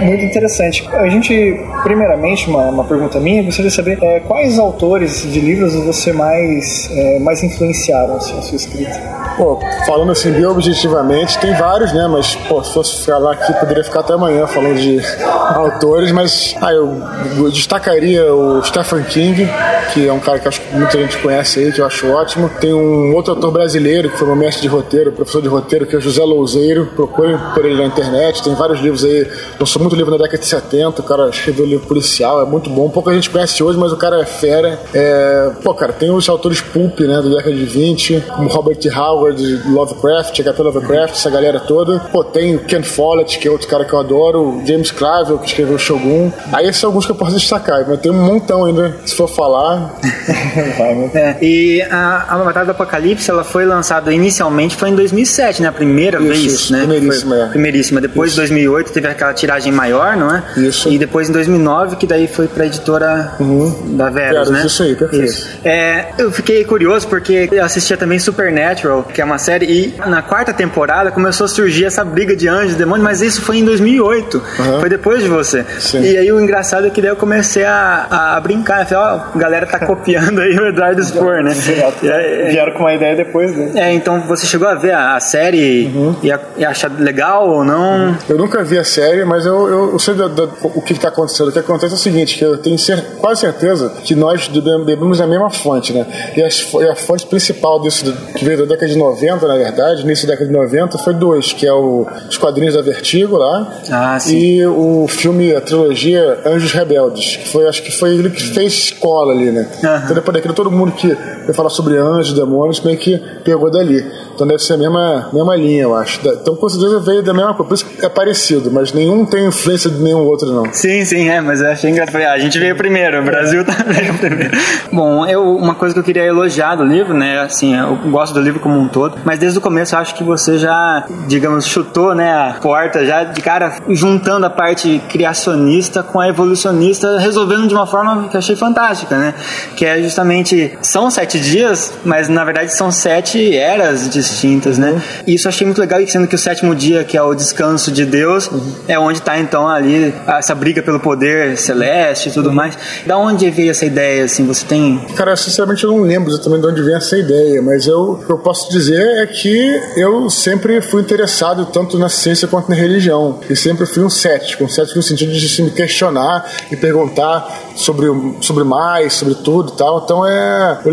muito interessante. A gente, primeiramente, uma, uma pergunta minha, gostaria de saber é, quais autores de livros você mais, é, mais influenciaram assim, a sua escrita? Pô, falando assim bem objetivamente, tem vários, né? Mas, pô, se fosse falar aqui, poderia ficar até amanhã falando de autores, mas ah, eu, eu destacaria o Stephen King, que é um cara que acho que muita gente conhece aí, que eu acho ótimo. Tem um outro autor brasileiro que foi meu mestre de roteiro, professor de roteiro, que é o José Louzeiro. Procurem por ele na internet, tem vários livros aí. Lançou muito livro na década de 70, o cara escreveu livro policial, é muito bom. Pouca gente conhece hoje, mas o cara é fera. É... Pô, cara, tem os autores pulp, né, da década de 20, como Robert Howard Lovecraft, H.P. Lovecraft, essa galera toda. Pô, tem o Ken Follett, que é outro cara que eu adoro, o James Clavell, que escreveu Shogun. Aí esses são alguns que eu posso destacar, mas tem um montão ainda, se for falar. é, e a, a Batalha do Apocalipse, ela foi lançada inicialmente, foi em 2007, né? A primeira isso, vez, isso, né? Primeiríssima, é. Primeiríssima. Depois, em 2008, teve aquela tiragem maior, não é? Isso. E depois, em 2009, que daí foi pra editora uhum. da Verus, Verus, né? Isso aí, perfeito. Isso. É, eu fiquei curioso porque eu assistia também Supernatural, que é uma série, e na quarta temporada começou a surgir essa briga de anjos e demônios, mas isso foi em 2008. Uhum. Foi depois de você. Sim. E aí o engraçado é que daí eu comecei a, a brincar. Eu falei, ó, oh, a galera tá copiando aí o Eduardo Spor, né? É, Vieram com uma ideia depois, né? É, então você chegou a ver a, a série uhum. e, a, e achar legal ou não? Uhum. Eu nunca vi a série, mas eu, eu, eu sei da, da, o que está acontecendo. O que acontece é o seguinte, que eu tenho cer quase certeza que nós bebemos a mesma fonte, né? E a, e a fonte principal disso, que veio da década de 90, na verdade, início da década de 90, foi dois, que é o Os Quadrinhos da Vertigo lá ah, e o filme, a trilogia Anjos Rebeldes, que foi, acho que foi ele que fez escola ali, né? Uhum. Então depois daquilo, todo mundo que eu sobre anjos, demônios, meio que pegou dali. Então deve ser a mesma, mesma linha, eu acho. Então com certeza veio da mesma coisa. Por isso é parecido, mas nenhum tem influência de nenhum outro, não. Sim, sim, é, mas eu achei engraçado. Ah, a gente veio primeiro, o Brasil tá veio primeiro. Bom, eu, uma coisa que eu queria elogiar do livro, né, assim, eu gosto do livro como um todo, mas desde o começo eu acho que você já, digamos, chutou, né, a porta já de cara, juntando a parte criacionista com a evolucionista, resolvendo de uma forma que eu achei fantástica, né, que é justamente, são sete dias, mas na verdade são sete eras distintas, né, e isso eu achei muito legal, sendo que o sétimo dia, que é o descanso de Deus, é onde está então ali essa briga pelo poder celeste e tudo mais. Da onde veio essa ideia, assim, você tem... Cara, sinceramente eu não lembro exatamente de onde vem essa ideia, mas eu, o que eu posso dizer é que eu sempre fui interessado tanto na ciência quanto na religião, e sempre fui um cético, um cético no sentido de se me questionar e perguntar sobre, sobre mais, sobre tudo e tal, então é... Eu,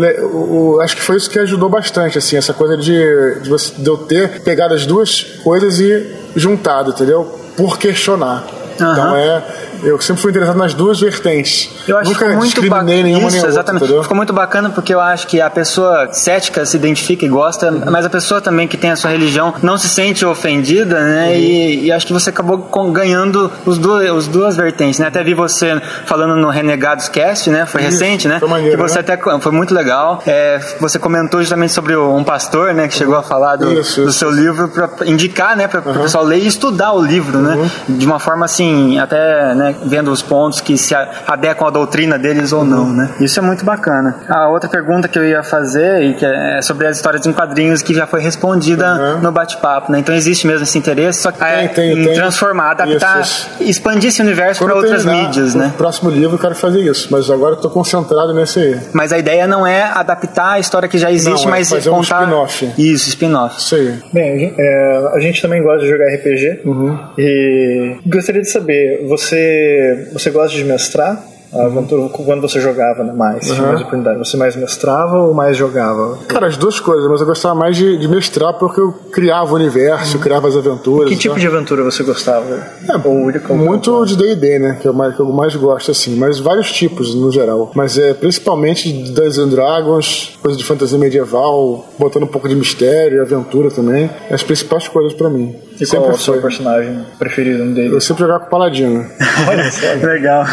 eu, acho que foi isso que ajudou bastante, assim, essa coisa de, de, você, de eu ter pegado as duas coisas e juntado, entendeu? Por questionar. Uhum. Então é eu sempre fui interessado nas duas vertentes. Eu acho Nunca que muito discriminei bacana. nenhuma Isso, outra, exatamente. entendeu? Ficou muito bacana porque eu acho que a pessoa cética se identifica e gosta, mas a pessoa também que tem a sua religião não se sente ofendida, né? Uhum. E, e acho que você acabou com- ganhando os duas, os duas vertentes, né? Até vi você falando no Renegados Cast, né? Foi Isso, recente, né? foi maneiro, que você né? até foi muito legal. É, você comentou justamente sobre um pastor, né? Que chegou a falar do, Isso, do seu livro para indicar, né? Para o pessoal ler e estudar o livro, né? Uhum. De uma forma assim, até né, vendo os pontos que se adequam à doutrina deles ou não, né? Isso é muito bacana. A outra pergunta que eu ia fazer e que é sobre as histórias em quadrinhos que já foi respondida no bate-papo, né? Então existe mesmo esse interesse, só que é tem, em tem. transformar, adaptar, Isso, expandir esse universo para outras mídias, né? próximo livro eu quero fazer isso, mas agora eu tô concentrado nesse aí. Mas a ideia não é adaptar a história que já existe, Não, é mas um contar spin-off. Isso, spin-off. Isso aí. Bem, a gente, é, a gente também gosta de jogar RPG e gostaria de saber, você, você gosta de mestrar? A aventura, quando você jogava né, mais, Uhum. mais oportunidade, você mais mestrava ou mais jogava? Cara, as duas coisas, mas eu gostava mais de, de mestrar porque eu criava o universo, eu criava as aventuras. Que tipo então- de aventura você gostava? ou de Muito de D&D, né? Que é o mais, que eu mais gosto, assim. Mas vários tipos, no geral. Mas é principalmente Dungeons and Dragons, coisa de fantasia medieval, botando um pouco de mistério e aventura também. As principais coisas pra mim. E qual é o seu personagem preferido no dele? Eu sempre jogava com Paladino. Olha só. Legal.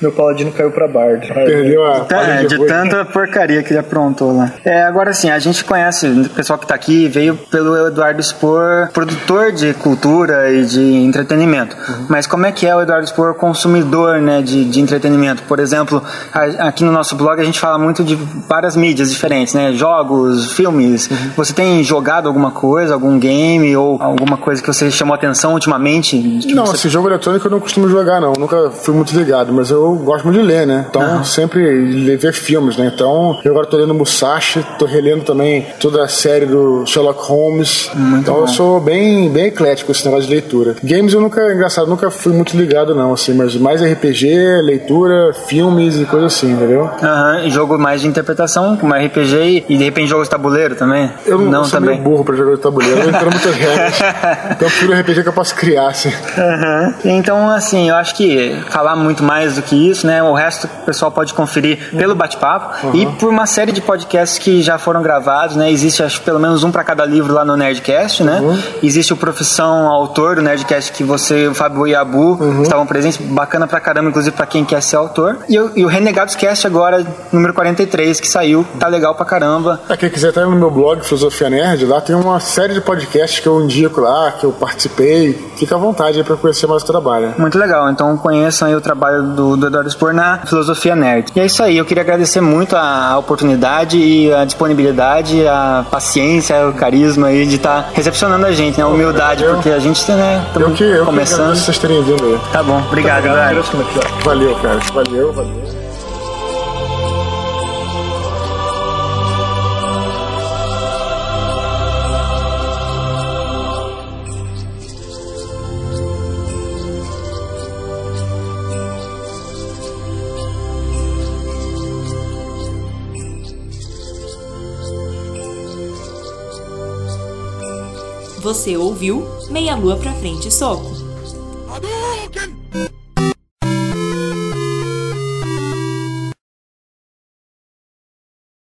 Meu paladino caiu pra Bard. Perdeu a Tá, é, de de tanta porcaria que ele aprontou lá. É, agora sim, a gente conhece, o pessoal que tá aqui veio pelo Eduardo Spor, produtor de cultura e de entretenimento. Mas como é que é o Eduardo Spor consumidor né, de, de entretenimento? Por exemplo, a- aqui no nosso blog a gente fala muito de várias mídias diferentes, né? Jogos, filmes. Você tem jogado alguma coisa, algum game ou alguma coisa que você chamou atenção ultimamente? Que Não, você- esse jogo eletrônico eu não costumo jogar, não. Nunca fui muito ligado, mas eu gosto muito de ler, né? Então, sempre ver filmes, né? Então, eu agora tô lendo Musashi, tô relendo também toda a série do Sherlock Holmes. então, bom. eu sou bem, bem eclético esse negócio de leitura. Games eu nunca, engraçado, nunca fui muito ligado, não, assim, mas mais RPG, leitura, filmes e coisa assim, entendeu? Aham, e jogo mais de interpretação, como RPG e de repente jogos de tabuleiro também? Eu não, não sou também. meio burro pra jogar de tabuleiro, eu entendo muitas regras. Então, eu prefiro RPG que eu posso criar, assim. Aham. Então, assim, eu acho que falar muito mais do que isso, né? O resto o pessoal pode conferir pelo bate-papo Uhum. e por uma série de podcasts que já foram gravados, né? Existe, acho, pelo menos um para cada livro lá no Nerdcast, né? Uhum. Existe o Profissão Autor do Nerdcast que você o Fábio Iabu Uhum. estavam presentes, bacana pra caramba, inclusive pra quem quer ser autor. E, o- e o Renegados Cast agora, número 43, que saiu, tá legal pra caramba. Pra quem quiser, tá no meu blog Filosofia Nerd, lá tem uma série de podcasts que eu indico lá, que eu participei. Fica à vontade aí pra conhecer mais o trabalho. Muito legal, então conheçam aí o trabalho do, do Eduardo Spor na Filosofia Nerd. E é isso aí, eu queria agradecer muito a, a oportunidade e a disponibilidade, a paciência, o carisma aí de estar recepcionando a gente, né? A humildade, porque a gente, né, Eu que, eu que começando. agradeço vocês terem vindo aí. Tá bom, obrigado, Eduardo. Valeu, cara. Valeu, valeu. Você ouviu Meia Lua pra Frente Soco.